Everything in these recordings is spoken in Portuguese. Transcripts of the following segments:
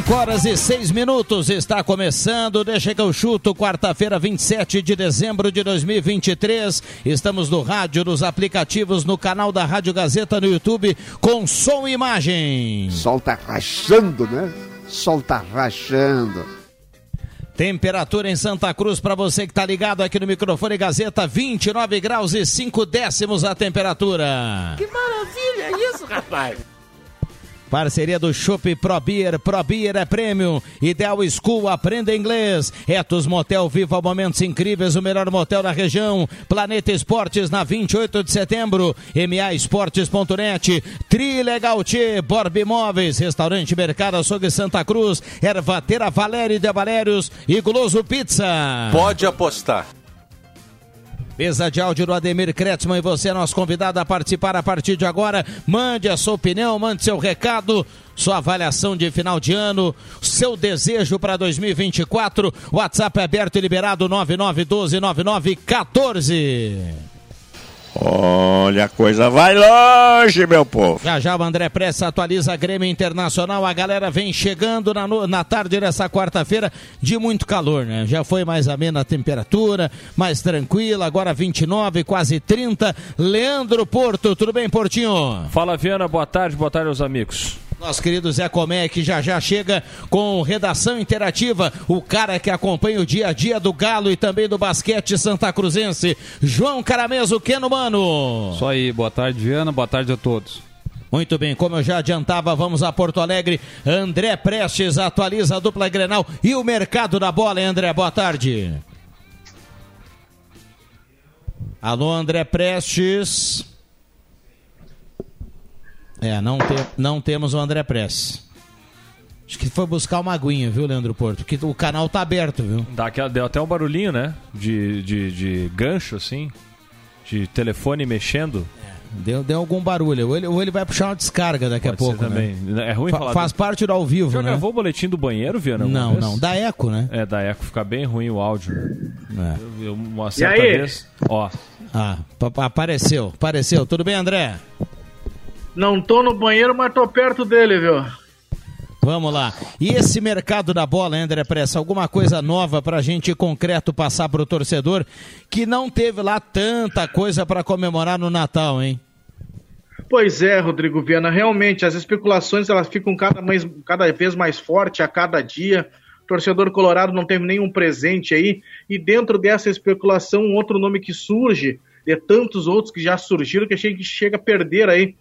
5 horas e 6 minutos está começando. Deixa que eu chuto. Quarta-feira, 27 de dezembro de 2023. Estamos no rádio, nos aplicativos, no canal da Rádio Gazeta no YouTube com som e imagem. Sol tá rachando, né? Sol tá rachando. Temperatura em Santa Cruz para você que está ligado aqui no microfone Gazeta, 29 graus e 5 décimos a temperatura. Que maravilha é isso, rapaz! Parceria do Shop Pro Beer. Pro Beer é prêmio. Ideal School, aprenda inglês. Etos Motel, viva momentos incríveis. O melhor motel da região. Planeta Esportes, na 28 de setembro. MA Esportes.net. Trilegal T, Borb Imóveis. Restaurante Mercado Açougue Santa Cruz. Ervateira Valério de Valérios. E Guloso Pizza. Pode apostar. Mesa de áudio do Ademir Kretzmann e você é nosso convidado a participar a partir de agora. Mande a sua opinião, mande seu recado, sua avaliação de final de ano, seu desejo para 2024. WhatsApp é aberto e liberado 9912 9914. Olha, a coisa vai longe, meu povo. Já já o André Pressa atualiza a Grêmio Internacional. A galera vem chegando na, na tarde dessa quarta-feira de muito calor, né? Já foi mais amena a temperatura, mais tranquila, agora 29, quase 30. Leandro Porto, tudo bem, Portinho? Fala, Viana, boa tarde, boa tarde aos amigos. Nosso querido Zé Comé, que já já chega com redação interativa, o cara que acompanha o dia a dia do Galo e também do basquete santa cruzense, João Carameso, Keno Mano. Isso aí, boa tarde, Viana, boa tarde a todos. Muito bem, como eu já adiantava, vamos a Porto Alegre. André Prestes atualiza a dupla Grenal e o mercado da bola, hein, André? Boa tarde. Alô, André Prestes. É, não, te, não temos o André Press. Acho que foi buscar uma aguinha, viu, Leandro Porto? Porque o canal tá aberto, viu? Dá aquela, deu até um barulhinho, né? De, de, de gancho, assim. De telefone mexendo. É, deu, deu algum barulho. Ou ele, ou ele vai puxar uma descarga daqui Pode a pouco. também. Né? É ruim Fa falar. Faz parte do ao vivo, Já né? gravou o boletim do banheiro, Viana? Não, vez? não. Da eco, né? É, da eco fica bem ruim o áudio. É. Eu, eu, uma certa aí? vez. Ó. Ah, apareceu, apareceu. Tudo bem, André? Não tô no banheiro, mas tô perto dele, viu? Vamos lá. E esse mercado da bola, André Pressa, alguma coisa nova para a gente concreto passar para o torcedor que não teve lá tanta coisa para comemorar no Natal, hein? Pois é, Rodrigo Viana, realmente as especulações elas ficam cada, mais, cada vez mais fortes a cada dia. O torcedor colorado não teve nenhum presente aí. E dentro dessa especulação, um outro nome que surge, de tantos outros que já surgiram, que a gente chega a perder aí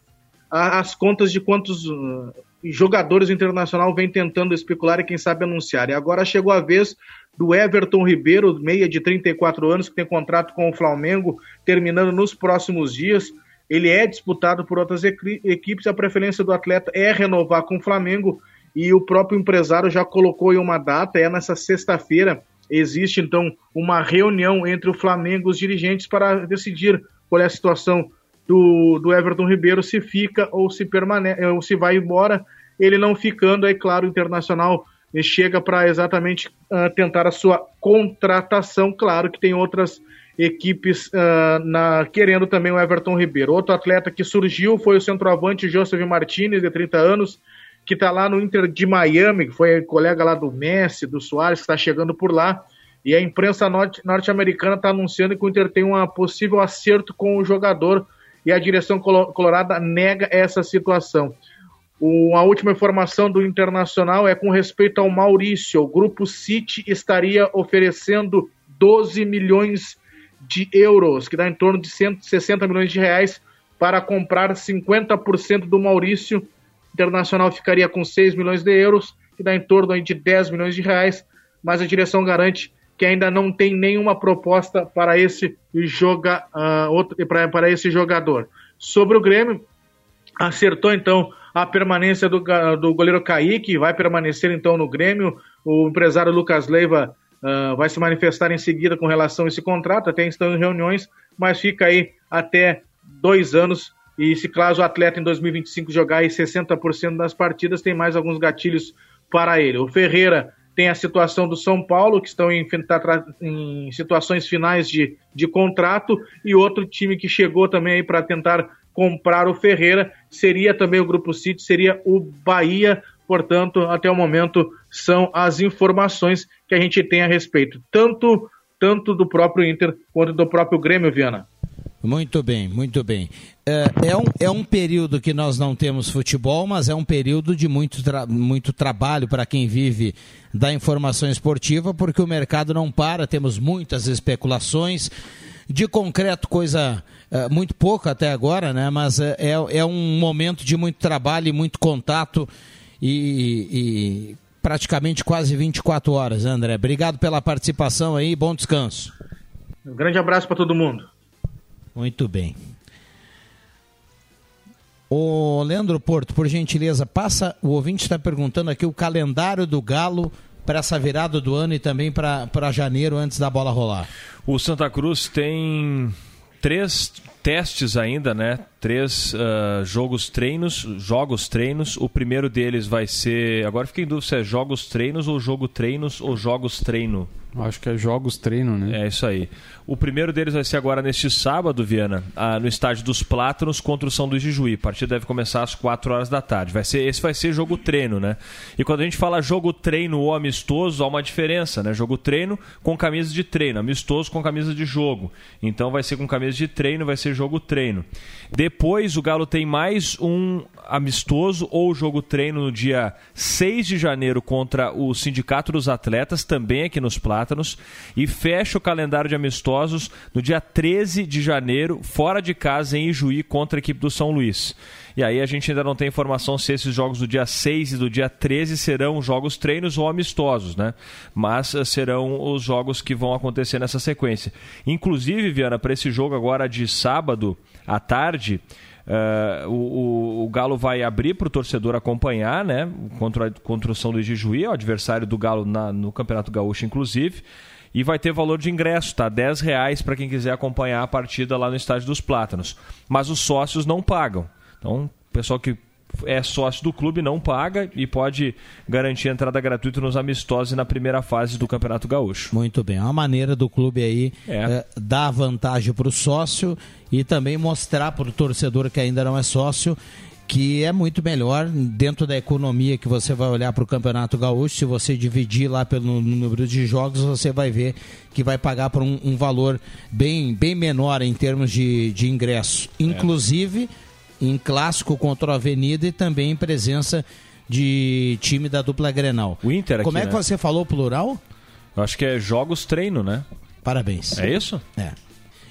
as contas de quantos uh, jogadores internacional vem tentando especular e quem sabe anunciar. E agora chegou a vez do Everton Ribeiro, meia de 34 anos, que tem contrato com o Flamengo, terminando nos próximos dias. Ele é disputado por outras equipes, a preferência do atleta é renovar com o Flamengo e o próprio empresário já colocou em uma data, é nessa sexta-feira. Existe então uma reunião entre o Flamengo e os dirigentes para decidir qual é a situação do, do Everton Ribeiro, se fica ou se permanece, ou se vai embora. Ele não ficando, é claro, o Internacional chega para exatamente uh, tentar a sua contratação. Claro que tem outras equipes uh, na, querendo também o Everton Ribeiro. Outro atleta que surgiu foi o centroavante Joseph Martinez, de 30 anos, que está lá no Inter de Miami, que foi colega lá do Messi, do Soares, que está chegando por lá. E a imprensa norte-americana está anunciando que o Inter tem um possível acerto com o jogador e a direção colorada nega essa situação. O, a última informação do Internacional é com respeito ao Maurício. O Grupo City estaria oferecendo 12 milhões de euros, que dá em torno de 160 milhões de reais, para comprar 50% do Maurício. O Internacional ficaria com 6 milhões de euros, que dá em torno de 10 milhões de reais, mas a direção garante que ainda não tem nenhuma proposta para esse, joga, uh, outro, para, para esse jogador. Sobre o Grêmio, acertou então a permanência do, do goleiro Kaique, vai permanecer então no Grêmio. O empresário Lucas Leiva uh, vai se manifestar em seguida com relação a esse contrato, até estão em reuniões, mas fica aí até dois anos. E se caso o atleta em 2025 jogar aí 60% das partidas, tem mais alguns gatilhos para ele. O Ferreira tem a situação do São Paulo, que estão em, tá em situações finais de, de contrato, e outro time que chegou também aí para tentar comprar o Ferreira seria também o Grupo City, seria o Bahia. Portanto, até o momento são as informações que a gente tem a respeito, tanto tanto do próprio Inter quanto do próprio Grêmio, Viana. Muito bem, muito bem. É, é, um, é um período que nós não temos futebol, mas é um período de muito, tra muito trabalho para quem vive da informação esportiva, porque o mercado não para, temos muitas especulações. De concreto, coisa é, muito pouco até agora, né? mas é, é, é um momento de muito trabalho e muito contato e, e praticamente quase 24 horas, André. Obrigado pela participação aí, bom descanso. Um grande abraço para todo mundo. Muito bem. O Leandro Porto, por gentileza, passa. O ouvinte está perguntando aqui o calendário do Galo para essa virada do ano e também para janeiro antes da bola rolar. O Santa Cruz tem três testes ainda, né? Três uh, jogos treinos, jogos treinos. O primeiro deles vai ser. Agora fiquei em dúvida se é jogos treinos ou jogo treinos ou jogos treino. Acho que é jogos treino, né? É isso aí. O primeiro deles vai ser agora neste sábado, Viana, ah, no estádio dos Plátanos contra o São Luís de Juí. A partida deve começar às 4 horas da tarde. Vai ser, esse vai ser jogo treino, né? E quando a gente fala jogo treino ou amistoso, há uma diferença, né? Jogo treino com camisa de treino, amistoso com camisa de jogo. Então vai ser com camisa de treino, vai ser jogo treino. Depois o Galo tem mais um amistoso ou jogo treino no dia 6 de janeiro contra o Sindicato dos Atletas, também aqui nos Plátanos, e fecha o calendário de amistosos no dia 13 de janeiro, fora de casa em Ijuí contra a equipe do São Luís. E aí a gente ainda não tem informação se esses jogos do dia 6 e do dia 13 serão jogos treinos ou amistosos, né? Mas eh, serão os jogos que vão acontecer nessa sequência. Inclusive, Viana, para esse jogo agora de sábado à tarde, Uh, o, o, Galo vai abrir para o torcedor acompanhar, né? Contra, contra o São Luís de Juí, o adversário do Galo na, no Campeonato Gaúcho, inclusive. E vai ter valor de ingresso, tá? 10 reais para quem quiser acompanhar a partida lá no Estádio dos Plátanos. Mas os sócios não pagam. Então, o pessoal que é sócio do clube não paga e pode garantir a entrada gratuita nos amistosos na primeira fase do Campeonato Gaúcho. Muito bem, é uma maneira do clube aí é. É, dar vantagem para o sócio e também mostrar para o torcedor que ainda não é sócio que é muito melhor dentro da economia que você vai olhar para o Campeonato Gaúcho. Se você dividir lá pelo número de jogos, você vai ver que vai pagar por um, um valor bem, bem menor em termos de, de ingresso. É. Inclusive em clássico contra a Avenida e também em presença de time da dupla Grenal. O Inter aqui, Como é que né? você falou plural? Eu acho que é jogos treino, né? Parabéns. É isso? É.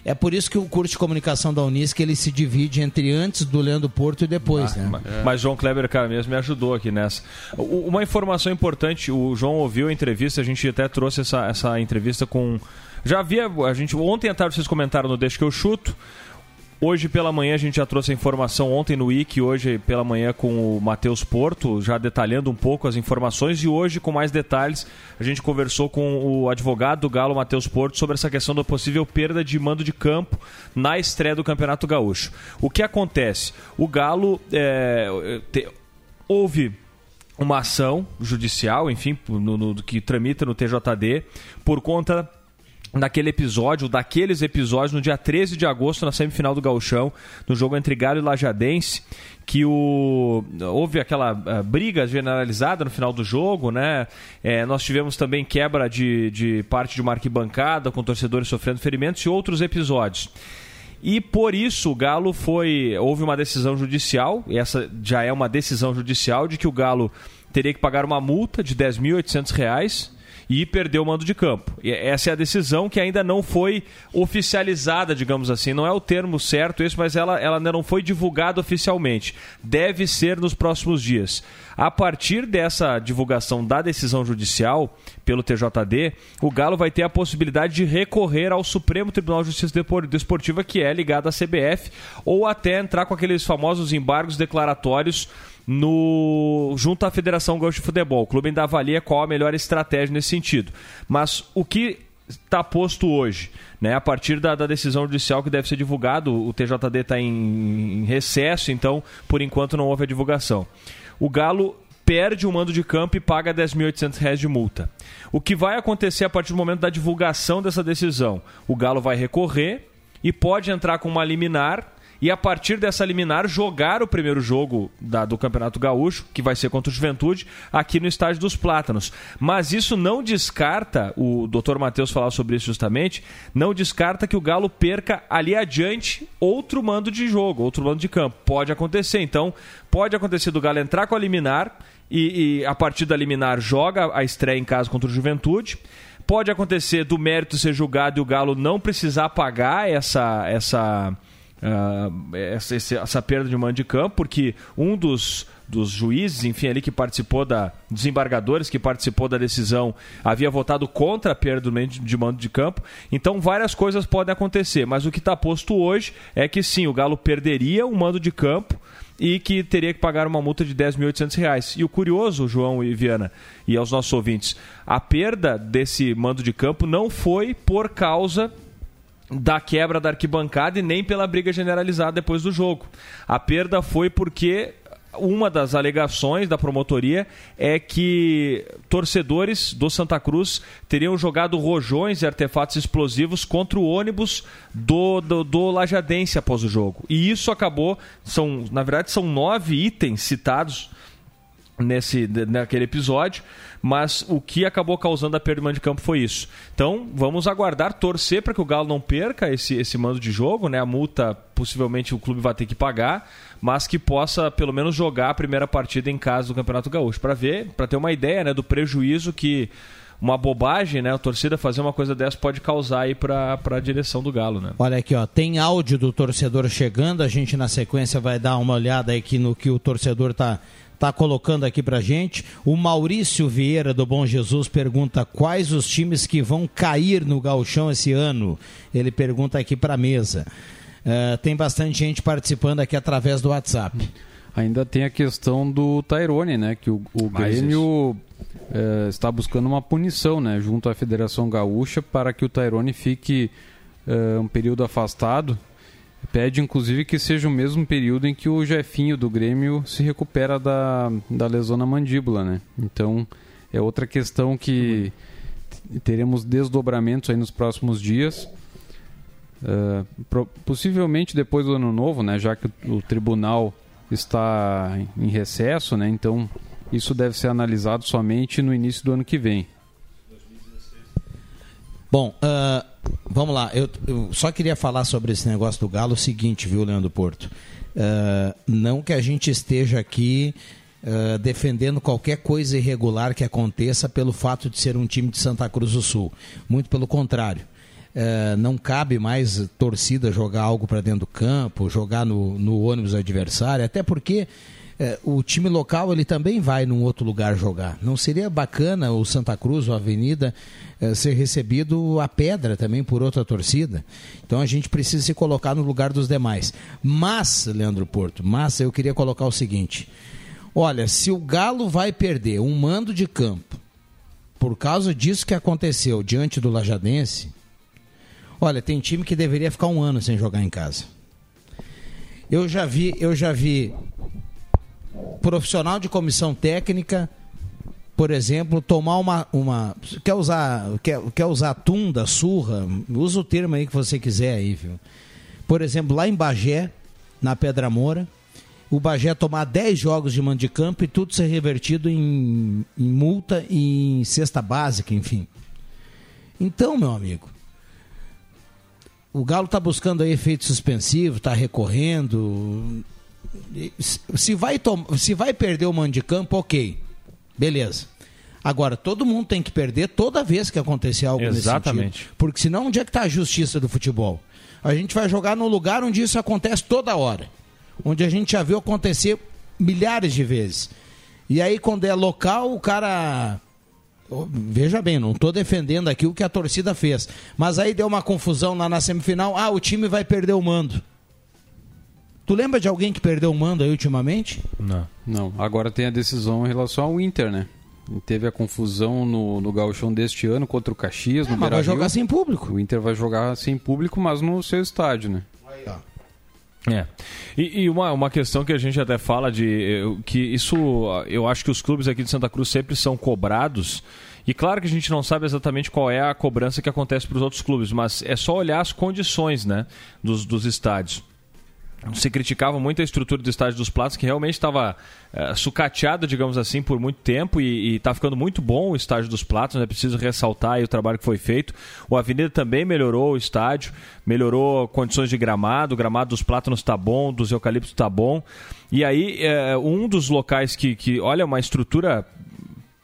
É por isso que o curso de comunicação da Unisc ele se divide entre antes do Leandro Porto e depois, ah, né? Mas, é. mas João Kleber, cara, mesmo me ajudou aqui nessa. Uma informação importante, o João ouviu a entrevista, a gente até trouxe essa, essa entrevista com. Já havia. A gente, ontem à tarde vocês comentaram no Deixa que eu chuto. Hoje pela manhã a gente já trouxe a informação ontem no IC, hoje pela manhã com o Matheus Porto, já detalhando um pouco as informações, e hoje com mais detalhes a gente conversou com o advogado do Galo, Matheus Porto, sobre essa questão da possível perda de mando de campo na estreia do Campeonato Gaúcho. O que acontece? O Galo é, te, houve uma ação judicial, enfim, no, no, que tramita no TJD, por conta naquele episódio, daqueles episódios, no dia 13 de agosto, na semifinal do Gauchão, no jogo entre Galo e Lajadense, que o houve aquela uh, briga generalizada no final do jogo, né? É, nós tivemos também quebra de, de parte de uma arquibancada, com torcedores sofrendo ferimentos e outros episódios. E por isso o Galo foi. Houve uma decisão judicial, e essa já é uma decisão judicial, de que o Galo teria que pagar uma multa de R$ 10.800 e perdeu o mando de campo. E essa é a decisão que ainda não foi oficializada, digamos assim. Não é o termo certo esse, mas ela, ela ainda não foi divulgada oficialmente. Deve ser nos próximos dias. A partir dessa divulgação da decisão judicial pelo TJD, o Galo vai ter a possibilidade de recorrer ao Supremo Tribunal de Justiça Desportiva, que é ligado à CBF, ou até entrar com aqueles famosos embargos declaratórios no junto à Federação Gaúcha de Futebol. O clube ainda avalia qual a melhor estratégia nesse sentido. Mas o que está posto hoje, né? A partir da, da, decisão judicial que deve ser divulgado, o TJD está em, em recesso, então por enquanto não houve a divulgação. O Galo perde o mando de campo e paga R$ 10.800 de multa. O que vai acontecer a partir do momento da divulgação dessa decisão? O Galo vai recorrer e pode entrar com uma liminar e a partir dessa liminar jogar o primeiro jogo da, do Campeonato Gaúcho, que vai ser contra o Juventude, aqui no Estádio dos Plátanos. Mas isso não descarta, o doutor Matheus falava sobre isso justamente, não descarta que o Galo perca ali adiante outro mando de jogo, outro mando de campo. Pode acontecer. Então, pode acontecer do Galo entrar com a liminar e, e a partir da liminar joga a estreia em casa contra o Juventude pode acontecer do mérito ser julgado e o Galo não precisar pagar essa essa uh, essa, essa, perda de mando de campo, porque um dos, dos juízes, enfim, ali que participou da. desembargadores que participou da decisão havia votado contra a perda de mando de campo. Então várias coisas podem acontecer, mas o que está posto hoje é que sim, o Galo perderia o mando de campo e que teria que pagar uma multa de R$ 10.800. E o curioso, João e Viana, e aos nossos ouvintes, a perda desse mando de campo não foi por causa da quebra da arquibancada e nem pela briga generalizada depois do jogo. A perda foi porque uma das alegações da promotoria é que torcedores do Santa Cruz teriam jogado rojões e artefatos explosivos contra o ônibus do, do, do Lajadense após o jogo. E isso acabou, são, na verdade, são nove itens citados nesse, naquele episódio mas o que acabou causando a perda de campo foi isso. Então, vamos aguardar, torcer para que o Galo não perca esse, esse mando de jogo, né? A multa possivelmente o clube vai ter que pagar, mas que possa pelo menos jogar a primeira partida em casa do Campeonato Gaúcho para ver, para ter uma ideia, né, do prejuízo que uma bobagem, né? A torcida fazer uma coisa dessa pode causar aí para a direção do Galo, né? Olha aqui, ó, tem áudio do torcedor chegando, a gente na sequência vai dar uma olhada aqui no que o torcedor tá está colocando aqui para gente. O Maurício Vieira do Bom Jesus pergunta quais os times que vão cair no galchão esse ano. Ele pergunta aqui para a mesa. Uh, tem bastante gente participando aqui através do WhatsApp. Ainda tem a questão do Tairone, né? Que o, o Grêmio uh, está buscando uma punição, né? Junto à Federação Gaúcha para que o Tairone fique uh, um período afastado Pede, inclusive, que seja o mesmo período em que o Jefinho do Grêmio se recupera da, da lesão na mandíbula, né? Então, é outra questão que teremos desdobramentos aí nos próximos dias. Uh, pro, possivelmente depois do ano novo, né? Já que o, o tribunal está em recesso, né? Então, isso deve ser analisado somente no início do ano que vem. Bom, uh, vamos lá. Eu, eu, só queria falar sobre esse negócio do Galo o seguinte, viu, Leandro Porto? Uh, não que a gente esteja aqui uh, defendendo qualquer coisa irregular que aconteça pelo fato de ser um time de Santa Cruz do Sul. Muito pelo contrário. Uh, não cabe mais torcida jogar algo para dentro do campo, jogar no, no ônibus adversário, até porque é, o time local ele também vai num outro lugar jogar. Não seria bacana o Santa Cruz a Avenida é, ser recebido a pedra também por outra torcida? Então a gente precisa se colocar no lugar dos demais. Mas, Leandro Porto, mas eu queria colocar o seguinte: olha, se o Galo vai perder um mando de campo por causa disso que aconteceu diante do Lajadense, olha, tem time que deveria ficar um ano sem jogar em casa. Eu já vi, eu já vi profissional de comissão técnica, por exemplo, tomar uma. uma quer, usar, quer, quer usar tunda, surra, usa o termo aí que você quiser aí, viu? Por exemplo, lá em Bagé, na Pedra Moura, o Bagé tomar 10 jogos de mando de campo e tudo ser revertido em, em multa e em cesta básica, enfim. Então, meu amigo, o Galo está buscando aí efeito suspensivo, está recorrendo se vai, se vai perder o mando de campo, ok. Beleza. Agora, todo mundo tem que perder toda vez que acontecer algo Exatamente. nesse sentido. Porque senão, onde é que está a justiça do futebol? A gente vai jogar num lugar onde isso acontece toda hora. Onde a gente já viu acontecer milhares de vezes. E aí, quando é local, o cara. Veja bem, não estou defendendo aqui o que a torcida fez. Mas aí deu uma confusão lá na semifinal. Ah, o time vai perder o mando. Tu lembra de alguém que perdeu o mando aí ultimamente? Não. Não. Agora tem a decisão em relação ao Inter, né? Teve a confusão no, no gauchão deste ano contra o Caxias, é, no mas vai jogar sem público. O Inter vai jogar sem público, mas no seu estádio, né? Aí, ó. É. E, e, uma, uma questão que a gente até fala de que isso eu acho que os clubes aqui de Santa Cruz sempre são cobrados. E claro que a gente não sabe exatamente qual é a cobrança que acontece para os outros clubes, mas é só olhar as condições né, dos, dos estádios se criticava muito a estrutura do estádio dos Platos, que realmente estava é, sucateada, digamos assim, por muito tempo e está ficando muito bom o estádio dos Platos, é né? preciso ressaltar o trabalho que foi feito. O Avenida também melhorou o estádio, melhorou condições de gramado, o gramado dos Plátanos está bom, dos Eucaliptos está bom. E aí, é, um dos locais que, que, olha, uma estrutura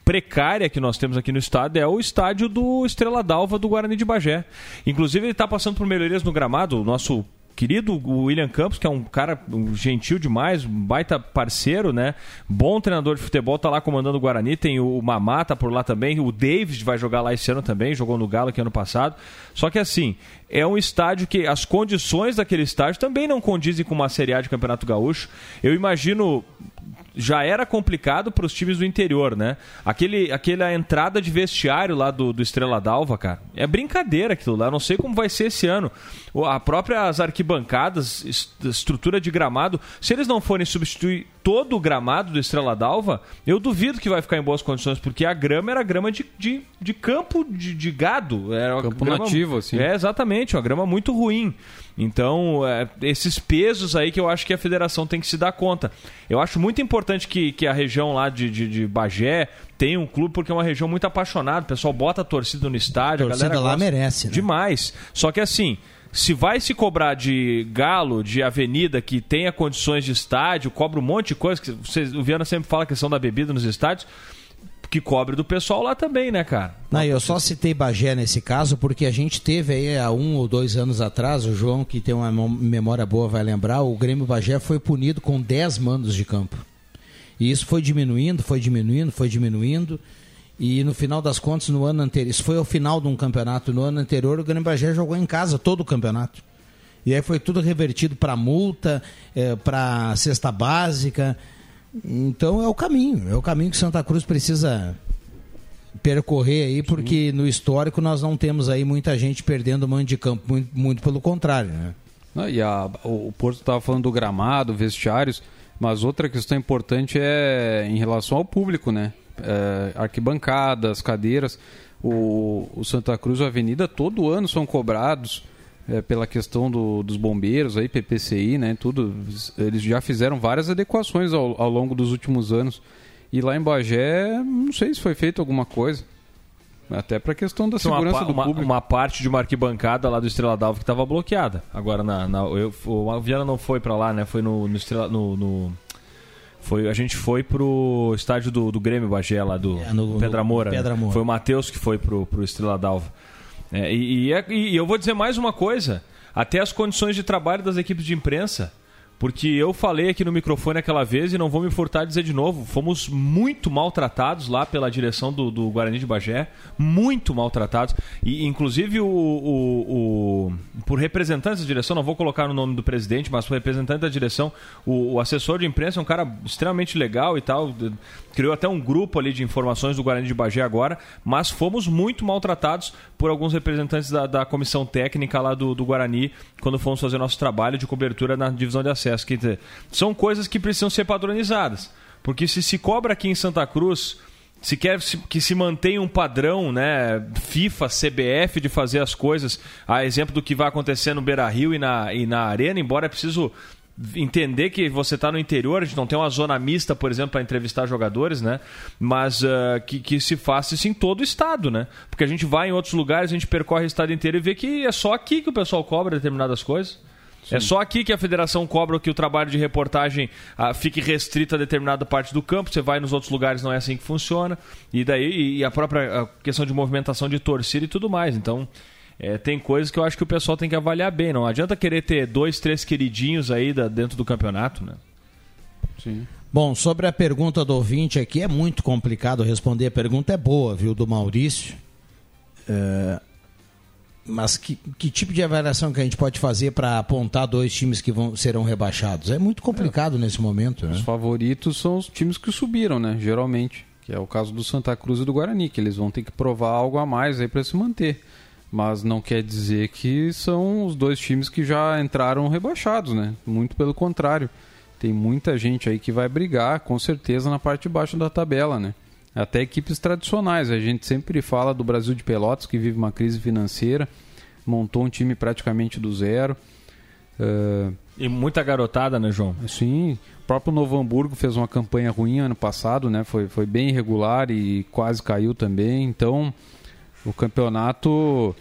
precária que nós temos aqui no estado é o estádio do Estrela d'Alva do Guarani de Bagé. Inclusive, ele está passando por melhorias no gramado. O nosso querido William Campos, que é um cara gentil demais, um baita parceiro, né? Bom treinador de futebol, tá lá comandando o Guarani. Tem o Mamá, tá por lá também. O David vai jogar lá esse ano também, jogou no Galo aqui ano passado. Só que assim, é um estádio que as condições daquele estádio também não condizem com uma Série A de Campeonato Gaúcho. Eu imagino já era complicado para os times do interior, né? Aquele, aquela entrada de vestiário lá do, do Estrela d'Alva, cara, é brincadeira aquilo lá. Eu não sei como vai ser esse ano. A própria as arquibancadas, estrutura de gramado, se eles não forem substituir todo o gramado do Estrela d'Alva, eu duvido que vai ficar em boas condições, porque a grama era grama de, de, de campo de, de gado. Era campo grama, nativo, assim. É, exatamente, uma grama muito ruim. Então, é, esses pesos aí que eu acho que a federação tem que se dar conta. Eu acho muito importante que, que a região lá de, de, de Bagé tenha um clube, porque é uma região muito apaixonada. O pessoal bota a torcida no estádio. A, torcida a galera lá merece. Né? Demais. Só que assim, se vai se cobrar de galo, de avenida que tenha condições de estádio, cobra um monte de coisa. Que vocês, o Viana sempre fala a questão da bebida nos estádios que cobre do pessoal lá também, né, cara? Não, eu só citei Bagé nesse caso porque a gente teve aí há um ou dois anos atrás, o João, que tem uma memória boa, vai lembrar, o Grêmio Bagé foi punido com 10 mandos de campo. E isso foi diminuindo, foi diminuindo, foi diminuindo. E no final das contas, no ano anterior, isso foi o final de um campeonato. No ano anterior, o Grêmio Bagé jogou em casa todo o campeonato. E aí foi tudo revertido para multa, é, para cesta básica. Então é o caminho, é o caminho que Santa Cruz precisa percorrer aí, porque Sim. no histórico nós não temos aí muita gente perdendo mando de campo, muito, muito pelo contrário, né? Não, e a, o, Porto estava falando do gramado, vestiários, mas outra questão importante é em relação ao público, né? É, arquibancadas, cadeiras. O, o Santa Cruz Avenida todo ano são cobrados é, pela questão do, dos bombeiros, aí, PPCI, né, tudo, eles já fizeram várias adequações ao, ao longo dos últimos anos. E lá em Bagé, não sei se foi feito alguma coisa. Até para a questão da segurança uma, do uma, público. Uma parte de uma arquibancada lá do Estrela d'Alva que estava bloqueada. Agora, na, na, eu, o Viana não foi para lá, né? Foi no, no, Estrela, no, no, foi, a gente foi pro estádio do, do Grêmio Bagé, lá do é, no, Pedra Moura. Pedra Moura. Foi o Matheus que foi pro, pro Estrela d'Alva. É, e, e, é, e eu vou dizer mais uma coisa: até as condições de trabalho das equipes de imprensa porque eu falei aqui no microfone aquela vez e não vou me furtar a dizer de novo. Fomos muito maltratados lá pela direção do, do Guarani de Bagé. Muito maltratados. E, inclusive, o, o, o, por representantes da direção, não vou colocar o nome do presidente, mas por representante da direção, o, o assessor de imprensa é um cara extremamente legal e tal. Criou até um grupo ali de informações do Guarani de Bagé agora. Mas fomos muito maltratados por alguns representantes da, da comissão técnica lá do, do Guarani quando fomos fazer nosso trabalho de cobertura na divisão de acesso Quer dizer, são coisas que precisam ser padronizadas. Porque se se cobra aqui em Santa Cruz, se quer que se mantenha um padrão, né, FIFA, CBF de fazer as coisas, a exemplo do que vai acontecer no Beira Rio e na, e na Arena, embora é preciso entender que você está no interior, a gente não tem uma zona mista, por exemplo, para entrevistar jogadores, né? Mas uh, que, que se faça isso em todo o estado, né? Porque a gente vai em outros lugares, a gente percorre o estado inteiro e vê que é só aqui que o pessoal cobra determinadas coisas. Sim. É só aqui que a federação cobra que o trabalho de reportagem ah, fique restrito a determinada parte do campo. Você vai nos outros lugares, não é assim que funciona. E daí e a própria a questão de movimentação de torcida e tudo mais. Então, é, tem coisas que eu acho que o pessoal tem que avaliar bem. Não adianta querer ter dois, três queridinhos aí da, dentro do campeonato, né? Sim. Bom, sobre a pergunta do ouvinte aqui, é muito complicado responder. A pergunta é boa, viu, do Maurício. É Mas que, que tipo de avaliação que a gente pode fazer para apontar dois times que vão, serão rebaixados? É muito complicado é. nesse momento, né? Os favoritos são os times que subiram, né? Geralmente. Que é o caso do Santa Cruz e do Guarani, que eles vão ter que provar algo a mais aí para se manter. Mas não quer dizer que são os dois times que já entraram rebaixados, né? Muito pelo contrário. Tem muita gente aí que vai brigar, com certeza, na parte de baixo da tabela, né? Até equipes tradicionais. A gente sempre fala do Brasil de Pelotas, que vive uma crise financeira, montou um time praticamente do zero. Uh... E muita garotada, né, João? Sim. O próprio Novo Hamburgo fez uma campanha ruim ano passado, né? Foi, foi bem irregular e quase caiu também. Então, o campeonato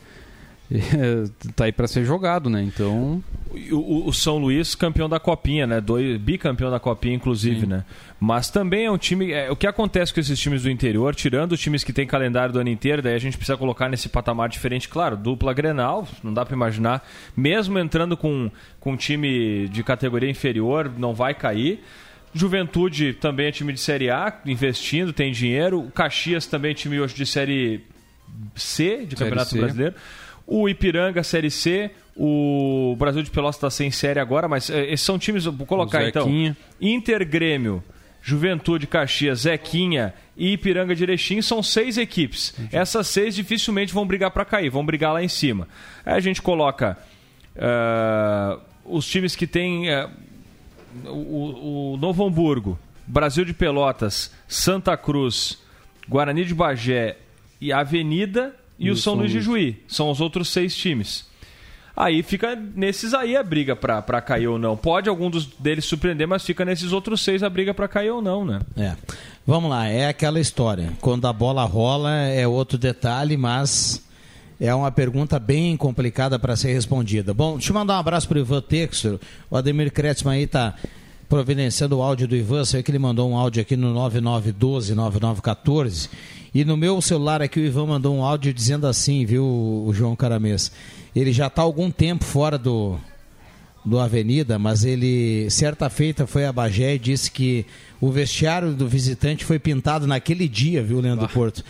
tá aí para ser jogado, né? Então. O, o, São Luís, campeão da Copinha, né? Dois, bicampeão da Copinha, inclusive, Sim. né? Mas também é um time. É, o que acontece com esses times do interior, tirando os times que têm calendário do ano inteiro, daí a gente precisa colocar nesse patamar diferente, claro, dupla Grenal, não dá para imaginar. Mesmo entrando com, com um time de categoria inferior, não vai cair. Juventude também é time de Série A, investindo, tem dinheiro. O Caxias também é time hoje de Série C, de Campeonato C. Brasileiro. O Ipiranga, Série C. O Brasil de Pelotas está sem série agora, mas é, esses são times, vou colocar então. Inter Grêmio, Juventude Caxias, Zequinha e Ipiranga de Erechim são seis equipes. Uhum. Essas seis dificilmente vão brigar para cair, vão brigar lá em cima. Aí a gente coloca uh, os times que tem uh, o, o Novo Hamburgo, Brasil de Pelotas, Santa Cruz, Guarani de Bagé e Avenida e, e o São, Luís de Juí. São os outros seis times. Aí fica nesses aí a briga pra, pra cair ou não. Pode algum dos deles surpreender, mas fica nesses outros seis a briga pra cair ou não, né? É. Vamos lá, é aquela história. Quando a bola rola é outro detalhe, mas é uma pergunta bem complicada para ser respondida. Bom, deixa eu mandar um abraço pro Ivan Textor. O Ademir Kretzmann aí tá providenciando o áudio do Ivan. Sei que ele mandou um áudio aqui no 9912 9914 e no meu celular aqui o Ivan mandou um áudio dizendo assim, viu, o João Caramês? Ele já está algum tempo fora do, do Avenida, mas ele, certa feita, foi a Bagé e disse que o vestiário do visitante foi pintado naquele dia, viu, Leandro ah. Porto?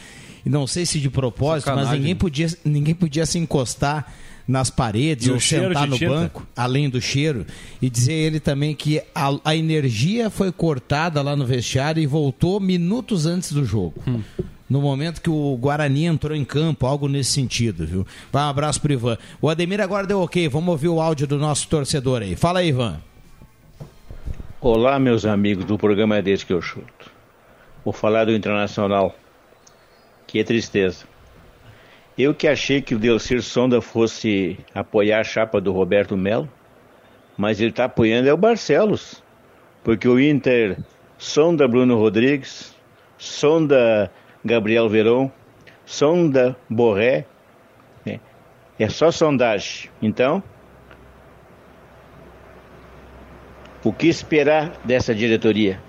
E não sei se de propósito, Sacanagem. mas ninguém podia, ninguém podia se encostar nas paredes e ou sentar no tinta. banco, além do cheiro, e dizer ele também que a, a, energia foi cortada lá no vestiário e voltou minutos antes do jogo. Hum no momento que o Guarani entrou em campo, algo nesse sentido, viu? Vai um abraço pro Ivan. O Ademir agora deu ok, vamos ouvir o áudio do nosso torcedor aí. Fala aí, Ivan. Olá, meus amigos do programa É Desse Que Eu Chuto. Vou falar do Internacional. Que tristeza. Eu que achei que o Delcir Sonda fosse apoiar a chapa do Roberto Melo, mas ele está apoiando é o Barcelos. Porque o Inter sonda Bruno Rodrigues, sonda Gabriel Verón, sonda Borré, né? é só sondagem. Então, o que esperar dessa diretoria?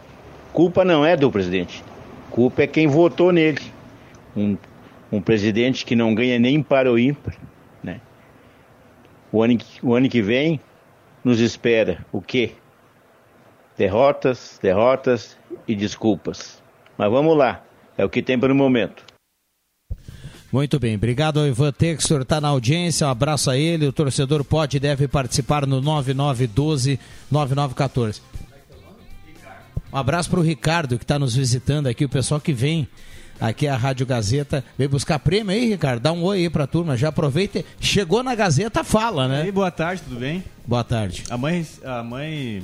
Culpa não é do presidente, culpa é quem votou nele. Um, um presidente que não ganha nem para o ímpar. Né? O, ano, o ano que vem nos espera o quê? Derrotas, derrotas e desculpas. Mas vamos lá. É o que tem para o momento. Muito bem, obrigado ao Ivan Textor, está na audiência, um abraço a ele, o torcedor pode e deve participar no 9912-9914. Um abraço para o Ricardo que está nos visitando aqui, o pessoal que vem aqui à Rádio Gazeta. Vem buscar prêmio aí, Ricardo. Dá um oi aí pra turma. Já aproveita. Chegou na Gazeta, fala, né? E aí, boa tarde, tudo bem? Boa tarde. A mãe, a mãe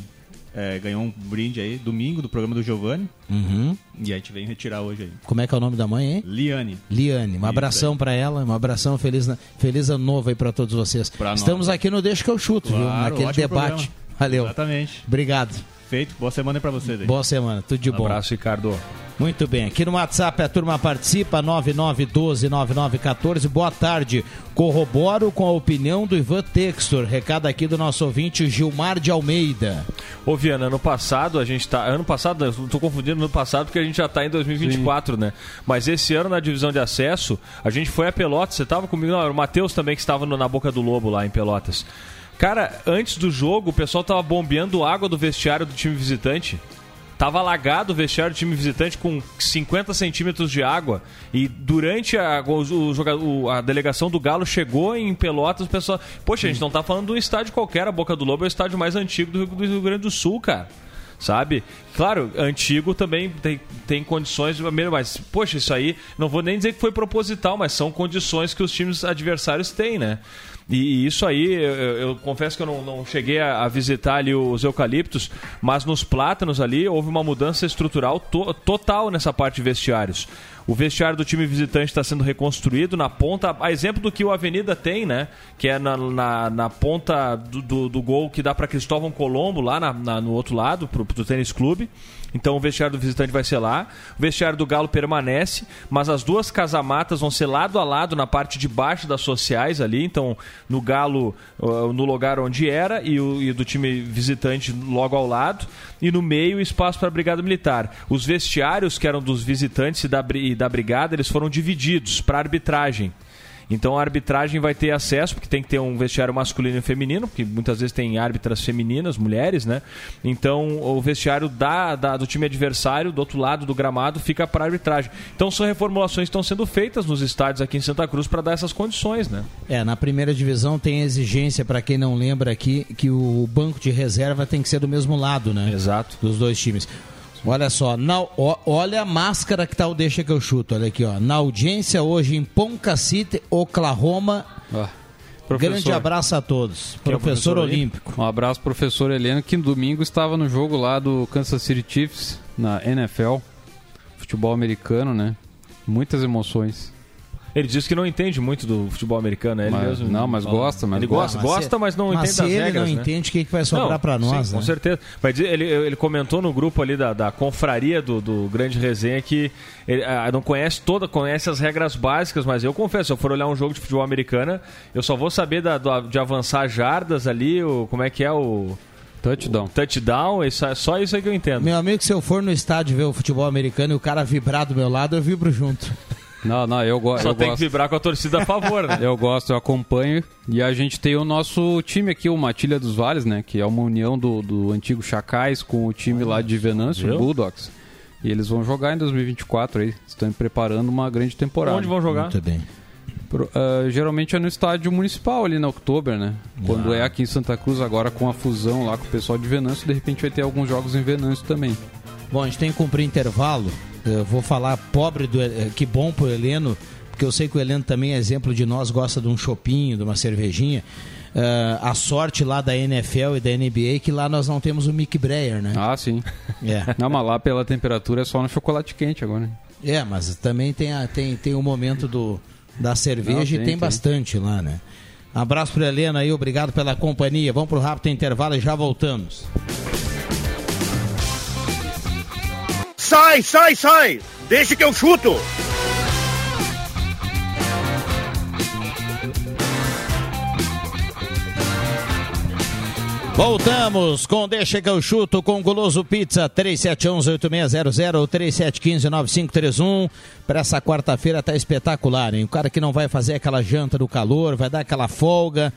é, ganhou um brinde aí, domingo, do programa do Giovanni. Uhum. E a gente vem retirar hoje aí. Como é que é o nome da mãe, hein? Liane. Liane. Um abração para ela, um abração feliz, feliz ano novo aí para todos vocês. Pra Estamos nós. aqui no Deixa que eu chuto, claro, viu? Naquele debate. Programa. Valeu. Exatamente. Obrigado. Feito. Boa semana aí pra vocês aí. Boa semana. Tudo de um bom. abraço, Ricardo. Muito bem, aqui no WhatsApp a turma participa, 9912-9914. Boa tarde. Corroboro com a opinião do Ivan Textor. Recado aqui do nosso ouvinte Gilmar de Almeida. Ô Viana, ano passado a gente tá. Ano passado, eu tô confundindo ano passado porque a gente já tá em 2024, Sim. né? Mas esse ano na divisão de acesso, a gente foi a Pelotas. Você tava comigo? Não, era o Matheus também que estava no, na boca do lobo lá em Pelotas. Cara, antes do jogo, o pessoal tava bombeando água do vestiário do time visitante. Tava alagado o vestiário do time visitante com 50 centímetros de água. E durante a, o, o, a delegação do Galo chegou em Pelotas, o pessoal. Poxa, a gente não tá falando de um estádio qualquer, a Boca do Lobo é o estádio mais antigo do, do Rio Grande do Sul, cara sabe? Claro, antigo também tem, tem condições, mas, poxa, isso aí, não vou nem dizer que foi proposital, mas são condições que os times adversários têm, né? E, isso aí, eu, eu, confesso que eu não, não cheguei a, a, visitar ali os eucaliptos, mas nos plátanos ali houve uma mudança estrutural to, total nessa parte de vestiários. O vestiário do time visitante está sendo reconstruído na ponta, a exemplo do que o Avenida tem, né? Que é na, na, na ponta do, do, do, gol que dá para Cristóvão Colombo, lá na, na, no outro lado, pro, pro tênis clube. Então o vestiário do visitante vai ser lá. O vestiário do Galo permanece, mas as duas casamatas vão ser lado a lado na parte de baixo das sociais ali. Então no Galo, uh, no lugar onde era, e, o, e do time visitante logo ao lado. E no meio, espaço para a Brigada Militar. Os vestiários que eram dos visitantes e da, e da Brigada, eles foram divididos para arbitragem. Então a arbitragem vai ter acesso, porque tem que ter um vestiário masculino e feminino, porque muitas vezes tem árbitras femininas, mulheres, né? Então o vestiário da, da do time adversário, do outro lado do gramado, fica para arbitragem. Então são reformulações que estão sendo feitas nos estádios aqui em Santa Cruz para dar essas condições, né? É, na primeira divisão tem exigência, para quem não lembra aqui, que o banco de reserva tem que ser do mesmo lado, né? Exato. Dos dois times. Olha só, na, ó, olha a máscara que tá o Deixa que eu chuto. Olha aqui, ó. Na audiência hoje em Ponca City, Oklahoma. Ah, Grande abraço a todos. Professor, é professor Olímpico. Um abraço, professor Heleno, que no domingo estava no jogo lá do Kansas City Chiefs, na NFL. Futebol americano, né? Muitas emoções. Ele diz que não entende muito do futebol americano, é ele mas, mesmo. Não, mas fala. gosta, mas ele gosta, mas gosta, mas não mas entende as regras. Se ele não né? entende, o que, que vai sobrar para nós? Sim, né? Com certeza. Mas ele, ele comentou no grupo ali da, da confraria do, do Grande Resenha que ele ah, não conhece toda, conhece as regras básicas, mas eu confesso, se eu for olhar um jogo de futebol americano, eu só vou saber da, do, de avançar jardas ali, o, como é que é o. Touchdown. Touchdown, isso, é só isso aí que eu entendo. Meu amigo, se eu for no estádio ver o futebol americano e o cara vibrar do meu lado, eu vibro junto. Não, não, eu, go Só eu tem gosto. que vibrar com a torcida a favor, né? eu gosto, eu acompanho. E a gente tem o nosso time aqui, o Matilha dos Vales, né? Que é uma união do, do antigo Chacais com o time lá de Venâncio, o Bulldogs. E eles vão jogar em 2024 aí. Estão preparando uma grande temporada. Onde vão jogar? Muito bem. Pro, uh, geralmente é no estádio municipal ali na Oktober, né? Quando ah. é aqui em Santa Cruz, agora com a fusão lá com o pessoal de Venâncio, de repente vai ter alguns jogos em Venâncio também. Bom, a gente tem que cumprir intervalo. Eu vou falar pobre do eh, que bom pro Heleno, porque eu sei que o Heleno também é exemplo de nós, gosta de um chopinho, de uma cervejinha. Uh, a sorte lá da NFL e da NBA é que lá nós não temos o Mick Breyer, né? Ah, sim. É. Não, mas lá pela temperatura é só no chocolate quente agora. Né? É, mas também tem, a, tem, tem o momento do, da cerveja não, tem, e tem, tem, bastante lá, né? Abraço pro Helena aí, obrigado pela companhia. Vamos pro rápido intervalo e já voltamos. Sai, sai, sai! Deixa que eu chuto! Voltamos com Deixa que eu chuto com Goloso Pizza 3711-8600 ou 3715-9531. Para essa quarta-feira tá espetacular, hein? O cara que não vai fazer aquela janta do calor, vai dar aquela folga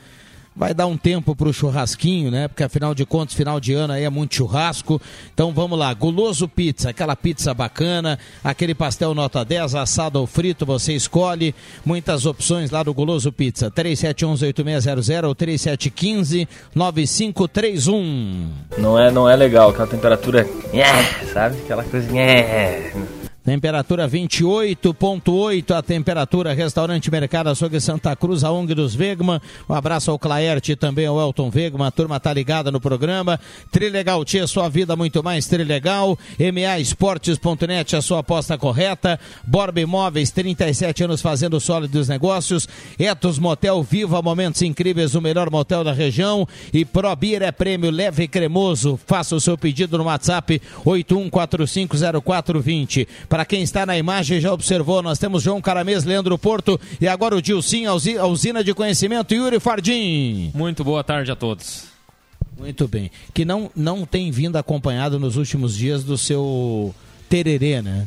vai dar um tempo para o churrasquinho, né? Porque afinal de contas, final de ano aí é muito churrasco. Então vamos lá, guloso pizza, aquela pizza bacana, aquele pastel nota 10, assado ou frito, você escolhe. Muitas opções lá do Guloso Pizza, 3711-8600 ou 3715-9531. Não é, não é legal, aquela temperatura, sabe? Aquela coisa, Temperatura 28.8 a temperatura, restaurante Mercado Açougue Santa Cruz, a ONG dos Vegman. Um abraço ao Claerte e também ao Elton Vegman. A turma tá ligada no programa. Trilegal Tia, sua vida muito mais Trilegal. MA Esportes.net, a sua aposta correta. Borba Imóveis, 37 anos fazendo sólidos negócios. Etos Motel Viva, momentos incríveis, o melhor motel da região. E Probir é prêmio leve e cremoso. Faça o seu pedido no WhatsApp 81450420. Para quem está na imagem já observou, nós temos João Caramês, Leandro Porto e agora o Dilcim, a usina de conhecimento, Yuri Fardim. Muito boa tarde a todos. Muito bem. Que não, não tem vindo acompanhado nos últimos dias do seu tererê, né?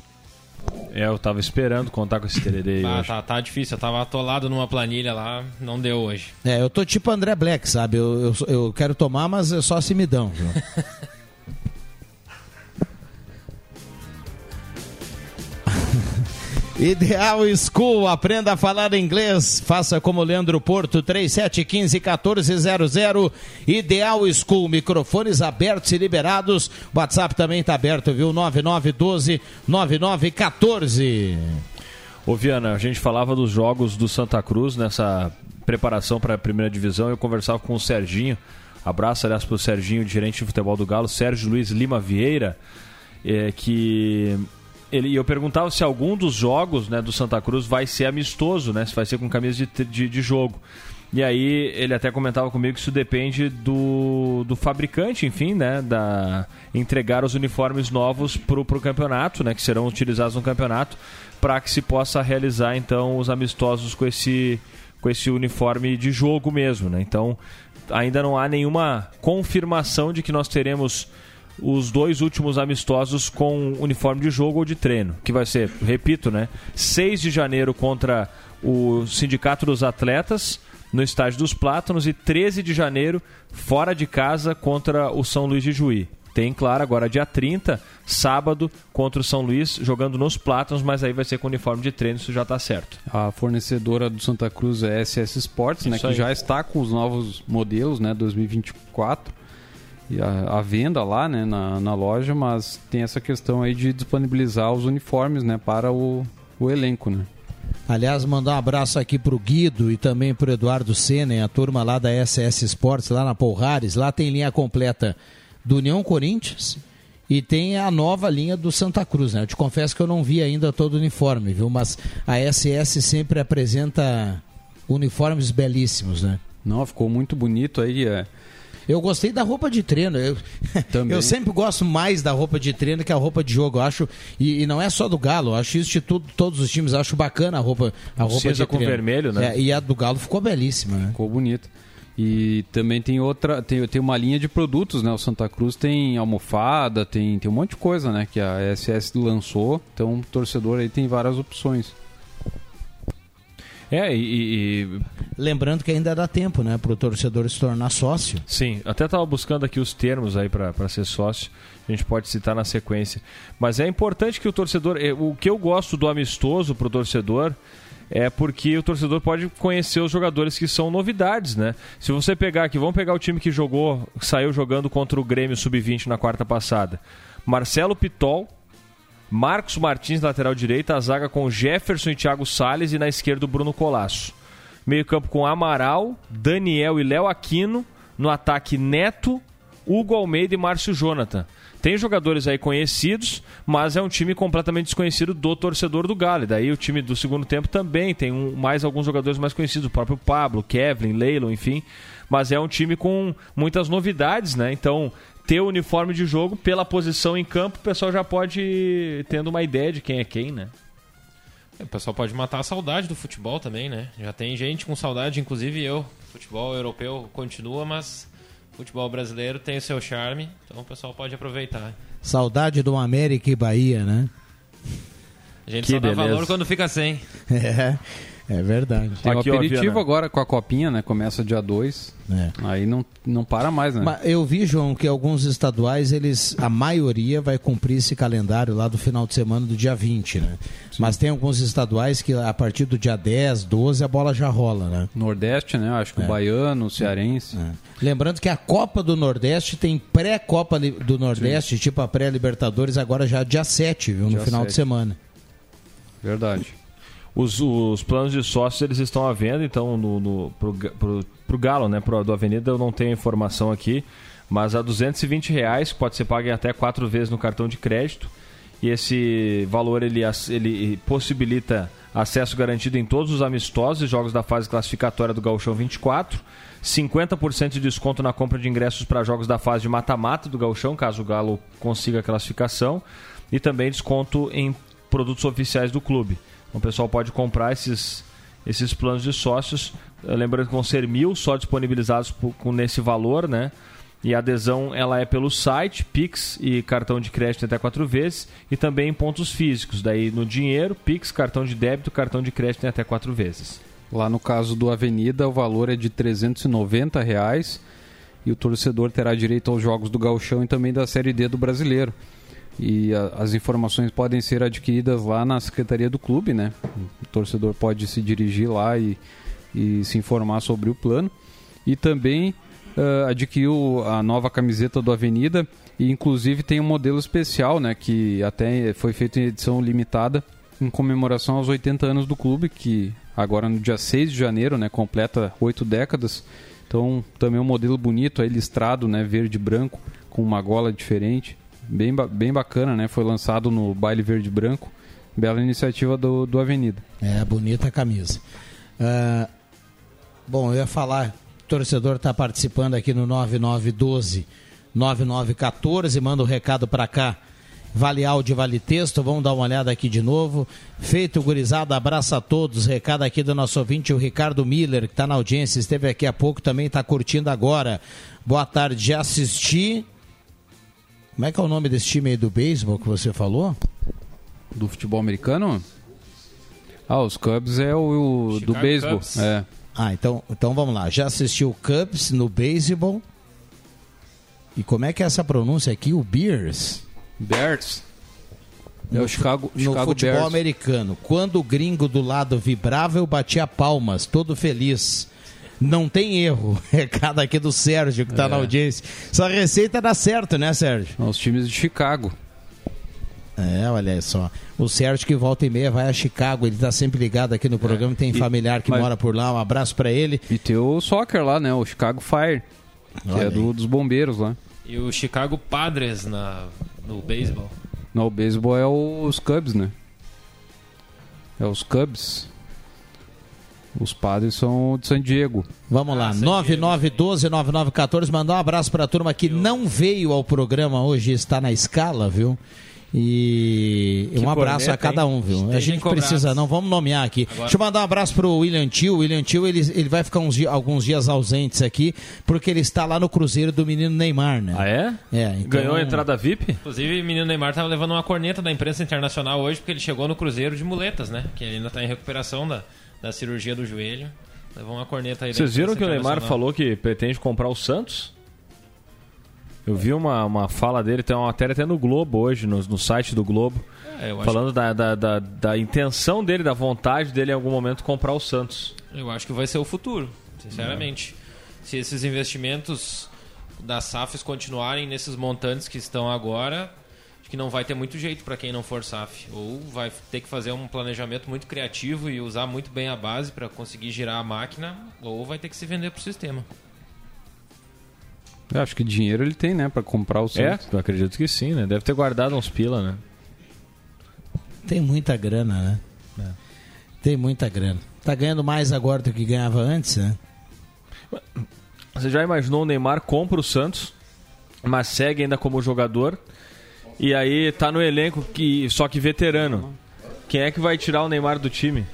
É, eu tava esperando contar com esse tererê ah, hoje. Tá, tá difícil, eu tava atolado numa planilha lá, não deu hoje. É, eu tô tipo André Black, sabe? Eu, eu, eu quero tomar, mas é só se me dão. Ideal School, aprenda a falar inglês. Faça como Leandro Porto, 3715-1400. Ideal School, microfones abertos e liberados. WhatsApp também está aberto, viu? 9912-9914. Ô Viana, a gente falava dos jogos do Santa Cruz nessa preparação para a primeira divisão. Eu conversava com o Serginho. Abraço, aliás, para o Serginho, gerente de futebol do Galo, Sérgio Luiz Lima Vieira, é, que ele, eu perguntava se algum dos jogos né, do Santa Cruz vai ser amistoso, né? Se vai ser com camisa de, de, de jogo. E aí ele até comentava comigo que isso depende do, do fabricante, enfim, né? Da, entregar os uniformes novos para o campeonato, né? Que serão utilizados no campeonato, para que se possa realizar então os amistosos com esse, com esse uniforme de jogo mesmo, né? Então ainda não há nenhuma confirmação de que nós teremos os dois últimos amistosos com uniforme de jogo ou de treino, que vai ser, repito, né, 6 de janeiro contra o Sindicato dos Atletas no estádio dos Plátanos e 13 de janeiro fora de casa contra o São Luís de Juí. Tem, claro, agora dia 30, sábado, contra o São Luís, jogando nos Plátanos, mas aí vai ser com uniforme de treino, isso já está certo. A fornecedora do Santa Cruz é SS Sports, né, que já está com os novos modelos, né, 2024 a, venda lá né, na, na loja, mas tem essa questão aí de disponibilizar os uniformes né, para o, o elenco. Né? Aliás, mandar um abraço aqui pro Guido e também pro Eduardo Senen, a turma lá da SS Sports, lá na Polhares. Lá tem linha completa do União Corinthians e tem a nova linha do Santa Cruz, né? Eu te confesso que eu não vi ainda todo o uniforme, viu? Mas a SS sempre apresenta uniformes belíssimos, né? Não, ficou muito bonito aí. É eu gostei da roupa de treino. Eu, eu sempre gosto mais da roupa de treino que a roupa de jogo. Eu acho e, e não é só do Galo. Eu acho isso de tudo, todos os times. Eu acho bacana a roupa, a roupa de com treino. vermelho, né? É, e a do Galo ficou belíssima, né? Ficou bonita. E também tem outra, tem, tem uma linha de produtos, né? O Santa Cruz tem almofada, tem, tem um monte de coisa, né? Que a SS lançou. Então o torcedor aí tem várias opções. É, e, e, Lembrando que ainda dá tempo, né, para o torcedor se tornar sócio. Sim, até estava buscando aqui os termos aí para ser sócio. A gente pode citar na sequência. Mas é importante que o torcedor. Eh, o que eu gosto do amistoso para o torcedor é porque o torcedor pode conhecer os jogadores que são novidades, né? Se você pegar aqui, vamos pegar o time que jogou, saiu jogando contra o Grêmio Sub-20 na quarta passada. Marcelo Pitol, Marcos Martins, lateral direita, a zaga com Jefferson e Thiago Salles e na esquerda o Bruno Colasso. Meio campo com Amaral, Daniel e Léo Aquino, no ataque Neto, Hugo Almeida e Márcio Jonathan. Tem jogadores aí conhecidos, mas é um time completamente desconhecido do torcedor do Galo. Daí o time do segundo tempo também tem um, mais alguns jogadores mais conhecidos, o próprio Pablo, Kevin, Leilon, enfim. Mas é um time com muitas novidades, né? Então ter o uniforme de jogo pela posição em campo, o pessoal já pode ir tendo uma ideia de quem é quem, né? É, o pessoal pode matar a saudade do futebol também, né? Já tem gente com saudade, inclusive eu. Futebol europeu continua, mas futebol brasileiro tem o seu charme, então o pessoal pode aproveitar. Saudade do América e Bahia, né? A gente que só beleza. dá valor quando fica sem. É. É verdade. Tem o aperitivo agora com a copinha, né? Começa dia 2. É. Aí não, não para mais, né? Mas eu vi, João, que alguns estaduais, eles, a maioria vai cumprir esse calendário lá do final de semana do dia 20, né? Sim. Mas tem alguns estaduais que a partir do dia 10, 12, a bola já rola, né? Nordeste, né? Acho que é. o baiano, o cearense. É. Lembrando que a Copa do Nordeste tem pré-Copa do Nordeste, Sim. tipo a pré-Libertadores, agora já dia 7, viu? Dia no final 7. de semana. Verdade. Os, os planos de sócios eles estão à venda, então no, no, pro, pro, pro Galo, né? Pro, do Avenida eu não tenho informação aqui, mas a 220 reais pode ser pago em até quatro vezes no cartão de crédito. E esse valor ele, ele possibilita acesso garantido em todos os amistosos e jogos da fase classificatória do Gauchão 24. 50% de desconto na compra de ingressos para jogos da fase de mata-mata do Gauchão, caso o Galo consiga a classificação. E também desconto em produtos oficiais do clube. Então, o pessoal pode comprar esses, esses planos de sócios. Lembrando que vão ser mil só disponibilizados por, com nesse valor, né? E a adesão ela é pelo site, Pix e cartão de crédito até quatro vezes e também em pontos físicos. Daí no dinheiro, Pix, cartão de débito, cartão de crédito até quatro vezes. Lá no caso do Avenida, o valor é de 390 reais, e o torcedor terá direito aos jogos do Gauchão e também da Série D do Brasileiro. E a, as informações podem ser adquiridas lá na secretaria do clube, né? O torcedor pode se dirigir lá e, e se informar sobre o plano. E também uh, adquiriu a nova camiseta do Avenida e inclusive tem um modelo especial, né? Que até foi feito em edição limitada em comemoração aos 80 anos do clube, que agora no dia 6 de janeiro, né? Completa oito décadas. Então também um modelo bonito, aí listrado, né? Verde e branco, com uma gola diferente bem, bem bacana, né? Foi lançado no Baile Verde Branco. Bela iniciativa do, do Avenida. É, bonita a camisa. Uh, bom, eu ia falar, o torcedor está participando aqui no 9912 9914, manda o um recado para cá. Vale áudio, vale texto, vamos dar uma olhada aqui de novo. Feito, gurizada, abraço a todos. Recado aqui do nosso ouvinte, o Ricardo Miller, que está na audiência, esteve aqui há pouco, também está curtindo agora. Boa tarde, já assisti como é que é o nome desse time aí do beisebol que você falou? Do futebol americano? Ah, os Cubs é o, o do beisebol. É. Ah, então, então vamos lá. Já assistiu Cubs no beisebol? E como é que é essa pronúncia aqui? O Bears? Bears. É o Chicago, no Chicago futebol Bears. americano. Quando o gringo do lado vibrava, eu batia palmas, todo feliz. Não tem erro. Recado aqui do Sérgio, que está é. na audiência. Essa receita dá certo, né, Sérgio? Os times de Chicago. É, olha só. O Sérgio que volta e meia vai a Chicago, ele está sempre ligado aqui no programa, tem e, familiar que mas... mora por lá, um abraço para ele. E tem o soccer lá, né, o Chicago Fire, que olha é do, dos bombeiros lá. E o Chicago Padres na, no beisebol. Não, o beisebol é os Cubs, né? É os Cubs. Os padres são de San Diego. Vamos lá, ah, 9912-9914. Mandar um abraço para a turma que não veio ao programa hoje, está na escala, viu? E que um abraço a cada um, viu? A gente precisa, não vamos nomear aqui. Agora... Deixa eu mandar um abraço pro William Tio. O William Tio, ele, ele vai ficar uns, alguns dias ausentes aqui, porque ele está lá no Cruzeiro do menino Neymar, né? Ah, é? É. Então... Ganhou a entrada VIP? Inclusive, o menino Neymar estava levando uma corneta da imprensa internacional hoje, porque ele chegou no Cruzeiro de muletas, né? Que ele ainda está em recuperação da, da cirurgia do joelho. Levou uma corneta aí. Vocês viram que o Neymar falou que pretende comprar o Santos? Eu vi uma, uma fala dele, tem uma matéria até no Globo hoje, no, no site do Globo, é, falando que... da, da, da, da, intenção dele, da vontade dele em algum momento comprar o Santos. Eu acho que vai ser o futuro, sinceramente. É. Se esses investimentos das SAFs continuarem nesses montantes que estão agora, que não vai ter muito jeito para quem não for SAF. Ou vai ter que fazer um planejamento muito criativo e usar muito bem a base para conseguir girar a máquina, ou vai ter que se vender para o sistema. Eu acho que dinheiro ele tem, né, para comprar o Santos. É, eu acredito que sim, né? Deve ter guardado uns pila, né? Tem muita grana, né? É. Tem muita grana. Tá ganhando mais agora do que ganhava antes, né? Você já imaginou o Neymar compra o Santos, mas segue ainda como jogador e aí tá no elenco que só que veterano. Quem é que vai tirar o Neymar do time?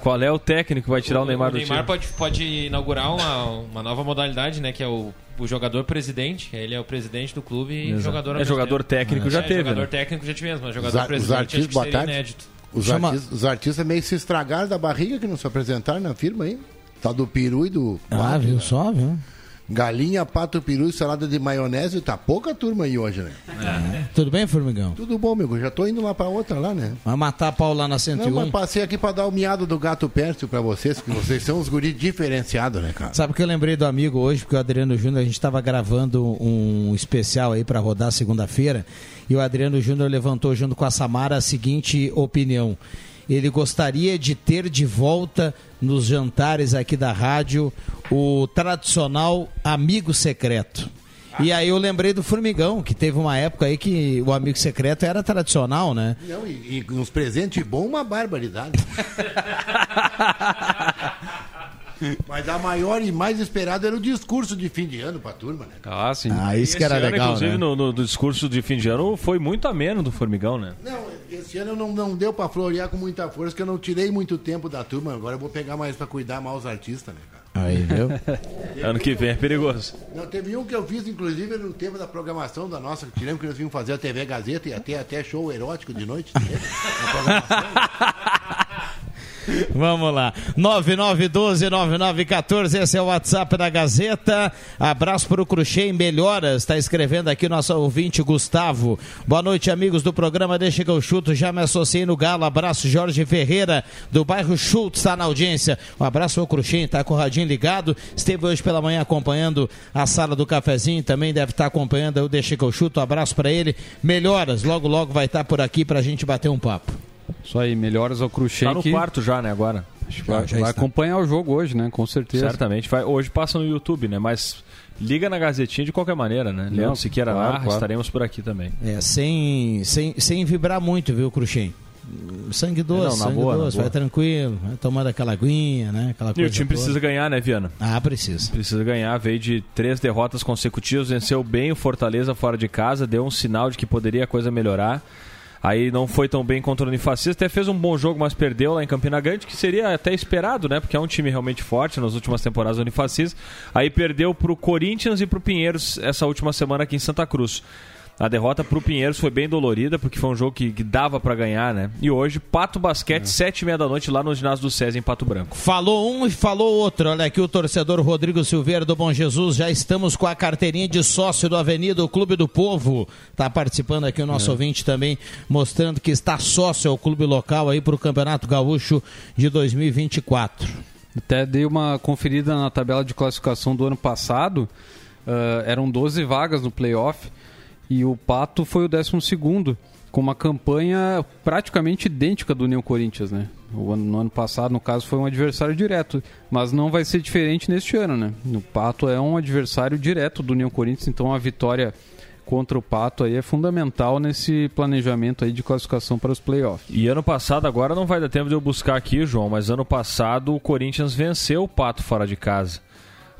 Qual é o técnico que vai tirar o, o Neymar do time? O Neymar pode, pode inaugurar uma, uma nova modalidade, né? Que é o, o jogador presidente. Ele é o presidente do clube e Exato. jogador É jogador técnico é. já é, teve. Jogador né? técnico já tivemos, mas jogador os, presidente os artistas, boa tarde. inédito. Os, Chama... artistas, os artistas meio se estragaram da barriga que não se apresentaram na firma aí. Tá do peru e do. Ah, viu só, viu? Galinha, pato, peru e salada de maionese. Tá pouca turma aí hoje, né? É. Tudo bem, Formigão? Tudo bom, meu. Já tô indo lá pra outra lá, né? Vai matar a pau lá na 101? Não, mas passei aqui pra dar o miado do gato pércio pra vocês, que vocês são uns guris diferenciados, né, cara? Sabe que eu lembrei do amigo hoje, porque o Adriano Júnior, a gente tava gravando um especial aí pra rodar segunda-feira, e o Adriano Júnior levantou junto com a Samara a seguinte opinião ele gostaria de ter de volta nos jantares aqui da rádio o tradicional amigo secreto. E aí eu lembrei do Formigão, que teve uma época aí que o amigo secreto era tradicional, né? Não, e, e uns presentes bons, uma barbaridade. Mas a maior e mais esperada era o discurso de fim de ano pra turma, né? Ah, sim. Ah, isso que era ano, legal, Inclusive, né? no, no, discurso de fim de ano foi muito ameno do Formigão, né? Não, esse ano não, não deu pra florear com muita força, porque eu não tirei muito tempo da turma. Agora eu vou pegar mais pra cuidar mais os artistas, né, cara? Aí, viu? ano que vem é perigoso. Não, teve um que eu fiz, inclusive, no tempo da programação da nossa, que tiramos que nós vimos fazer a TV Gazeta e até, até show erótico de noite. na programação. Vamos lá. 9912-9914, esse é o WhatsApp da Gazeta. Abraço para o Cruxem Melhoras, está escrevendo aqui nosso ouvinte Gustavo. Boa noite, amigos do programa Deixa que eu chuto. Já me associei no Galo. Abraço, Jorge Ferreira, do bairro Schultz, está na audiência. Um abraço ao Cruxem, está com o radinho ligado. Esteve hoje pela manhã acompanhando a sala do cafezinho, também deve estar acompanhando o Deixa que eu chuto. Um abraço para ele. Melhoras, logo, logo vai estar por aqui para a gente bater um papo. Isso aí, melhoras ao Cruxem. Tá no quarto já, né, agora? Acho que vai, vai acompanhar o jogo hoje, né? Com certeza. Certamente. Vai, hoje passa no YouTube, né? Mas liga na Gazetinha de qualquer maneira, né? Leandro Siqueira claro, claro. estaremos por aqui também. É, sem, sem, sem vibrar muito, viu, Cruxem? Sangue doce, Não, na sangue boa, na doce, boa. vai tranquilo, vai tomando aquela aguinha, né? Aquela E o time toda. precisa ganhar, né, Viana? Ah, precisa. Precisa ganhar, veio de três derrotas consecutivas, venceu bem o Fortaleza fora de casa, deu um sinal de que poderia a coisa melhorar. Aí não foi tão bem contra o Unifacista, até fez um bom jogo, mas perdeu lá em Campina Grande, que seria até esperado, né? Porque é um time realmente forte nas últimas temporadas do Unifacista. Aí perdeu pro Corinthians e pro Pinheiros essa última semana aqui em Santa Cruz. A derrota pro Pinheiros foi bem dolorida, porque foi um jogo que, que dava pra ganhar, né? E hoje, Pato Basquete, sete e meia da noite, lá no ginásio do César, em Pato Branco. Falou um e falou outro. Olha aqui o torcedor Rodrigo Silveira do Bom Jesus. Já estamos com a carteirinha de sócio do Avenida, o Clube do Povo. Está participando aqui o nosso ouvinte também, mostrando que está sócio ao clube local aí para o Campeonato Gaúcho de 2024. Até dei uma conferida na tabela de classificação do ano passado. ah, eram 12 vagas no playoff e o Pato foi o 12 com uma campanha praticamente idêntica do União Corinthians, né? Ano, no ano passado, no caso, foi um adversário direto, mas não vai ser diferente neste ano, né? O Pato é um adversário direto do União Corinthians, então a vitória contra o Pato aí é fundamental nesse planejamento aí de classificação para os playoffs. E ano passado, agora não vai dar tempo de eu buscar aqui, João, mas ano passado o Corinthians venceu o Pato fora de casa.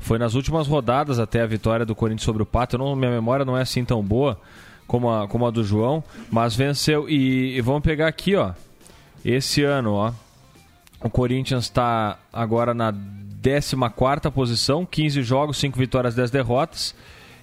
Foi nas últimas rodadas até a vitória do Corinthians sobre o Pato. Não, minha memória não é assim tão boa como a, como a do João, mas venceu. E, e vamos pegar aqui, ó. Esse ano, ó. O Corinthians está agora na 14 posição, 15 jogos, 5 vitórias, 10 derrotas.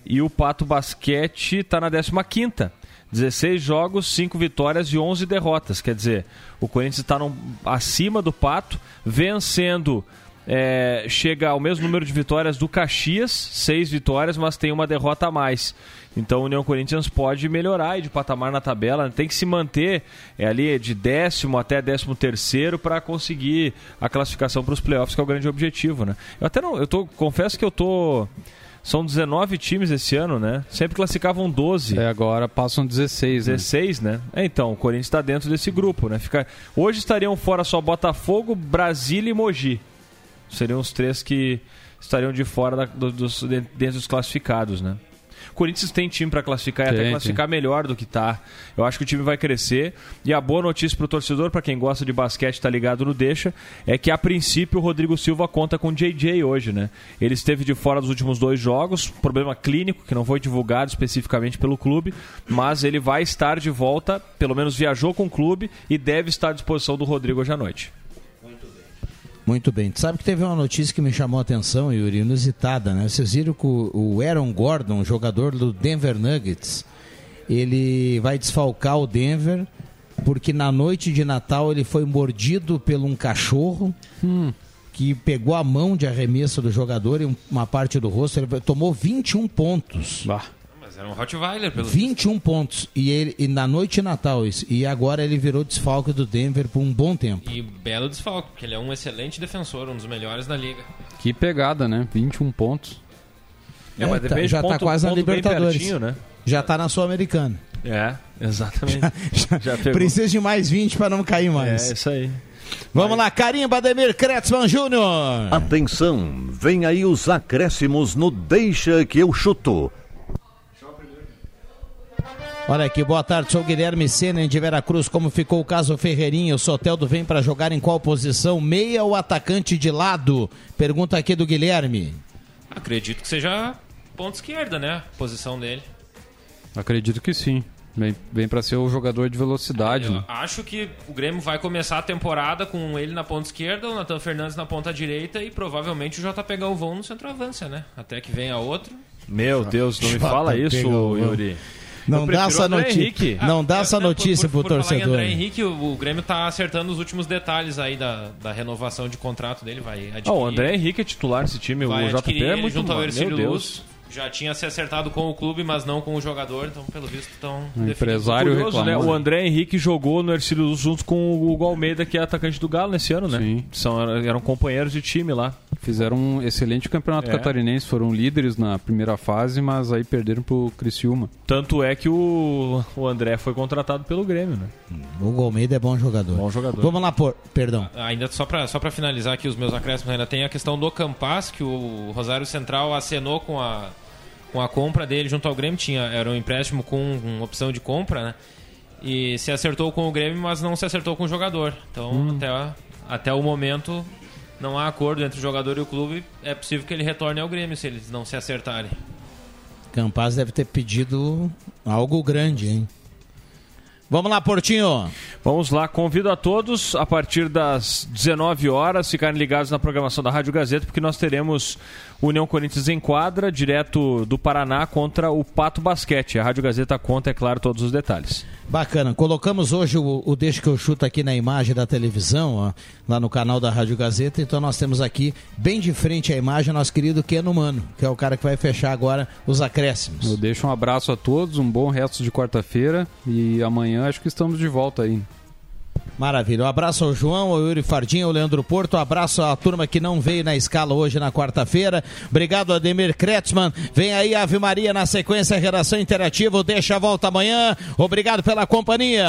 E o Pato Basquete está na 15. 16 jogos, 5 vitórias e 11 derrotas. Quer dizer, o Corinthians está acima do Pato, vencendo. É, chega ao mesmo número de vitórias do Caxias, 6 vitórias, mas tem uma derrota a mais. Então o União Corinthians pode melhorar de patamar na tabela, tem que se manter é, ali de décimo até décimo terceiro para conseguir a classificação para os playoffs, que é o grande objetivo, né? Eu até não, eu tô, confesso que eu tô são 19 times esse ano, né? Sempre classificavam 12. É, agora passam 16, né? 16, né? É, então, o Corinthians está dentro desse grupo, né? Fica... Hoje estariam fora só Botafogo, Brasília e Mogi. Seriam os três que estariam de fora da- do- dos, de- dentro dos classificados, né? O Corinthians tem time para classificar e até Tem, classificar melhor do que tá. Eu acho que o time vai crescer. E a boa notícia para o torcedor, para quem gosta de basquete, tá ligado no Deixa, é que a princípio o Rodrigo Silva conta com o JJ hoje, né? Ele esteve de fora dos últimos dois jogos, problema clínico que não foi divulgado especificamente pelo clube, mas ele vai estar de volta, pelo menos viajou com o clube e deve estar à disposição do Rodrigo hoje à noite. Muito bem. Tu sabe que teve uma notícia que me chamou a atenção, Yuri, inusitada, né? Vocês viram que o Aaron Gordon, jogador do Denver Nuggets, ele vai desfalcar o Denver porque na noite de Natal ele foi mordido por um cachorro que pegou a mão de arremesso do jogador e um- uma parte do rosto. Ele tomou 21 pontos. Mas era um Rottweiler, pelo 21 pontos. E, ele, e na noite de Natal isso. E agora ele virou desfalque do Denver por um bom tempo. E belo desfalque, porque ele é um excelente defensor, um dos melhores da liga. Que pegada, né? 21 pontos. É, mas tá- depende já ponto- tá quase na Libertadores. pertinho, né? Já tá na Sul-Americana. É, exatamente. Já, pegou. Precisa de mais 20 para não cair mais. É, isso aí. Vamos lá, Carimba Ademir Kretzmann Júnior. Atenção, vem aí os acréscimos no Deixa que eu chuto. Olha aqui, boa tarde, sou o Guilherme Sena de Veracruz. Como ficou o caso Ferreirinha? O Soteldo vem para jogar em qual posição? Meia ou atacante de lado? Pergunta aqui do Guilherme. Acredito que seja ponta esquerda, né? A posição dele. Acredito que sim. Vem, vem para ser o jogador de velocidade, né? Acho que o Grêmio vai começar a temporada com ele na ponta esquerda, o Natan Fernandes na ponta direita e provavelmente o JP Galvão no centroavância, né? Até que venha outro. Meu Deus, não me fala isso, Yuri. Não dá essa notícia. Não dá essa notícia por, pro por torcedor. André Henrique, o, o Grêmio tá acertando os últimos detalhes aí da, da renovação de contrato dele. Vai adquirir, Ah, o André Henrique é titular nesse time, vai o JP é muito junto ao bom. Ercílio Meu Deus. Luz. Já tinha se acertado com o clube, mas não com o jogador. Então, pelo visto, estão O empresário Curioso, né? O André Henrique jogou no Ercílio Luz junto com o Hugo Almeida, que é atacante do Galo nesse ano, né? Sim. São, eram companheiros de time lá. Fizeram um excelente campeonato É. catarinense, foram líderes na primeira fase, mas aí perderam pro Criciúma. Tanto é que o, o André foi contratado pelo Grêmio, né? O Hugo Almeida é bom jogador. Bom jogador. Vamos lá, por... perdão. Ainda só para só pra finalizar aqui os meus acréscimos, ainda tem a questão do Campas, que o Rosário Central acenou com a, com a compra dele junto ao Grêmio. Tinha, era um empréstimo com opção de compra, né? E se acertou com o Grêmio, mas não se acertou com o jogador. Então, até, até o momento, não há acordo entre o jogador e o clube. É possível que ele retorne ao Grêmio se eles não se acertarem. Campaz deve ter pedido algo grande, hein? Vamos lá, Portinho. Vamos lá, convido a todos a partir das 19 horas ficarem ligados na programação da Rádio Gazeta, porque nós teremos União Corinthians em quadra, direto do Paraná contra o Pato Basquete. A Rádio Gazeta conta, é claro, todos os detalhes. Bacana. Colocamos hoje o, o Deixa que eu chuto aqui na imagem da televisão, ó, lá no canal da Rádio Gazeta. Então nós temos aqui, bem de frente à imagem, nosso querido Keno Mano, que é o cara que vai fechar agora os acréscimos. Eu deixo um abraço a todos, um bom resto de quarta-feira e amanhã acho que estamos de volta aí. Maravilha. Um abraço ao João, ao Yuri Fardinha, ao Leandro Porto. Um abraço à turma que não veio na escala hoje na quarta-feira. Obrigado, Ademir Kretzmann. Vem aí Ave Maria na sequência, redação interativa. Deixa a volta amanhã. Obrigado pela companhia.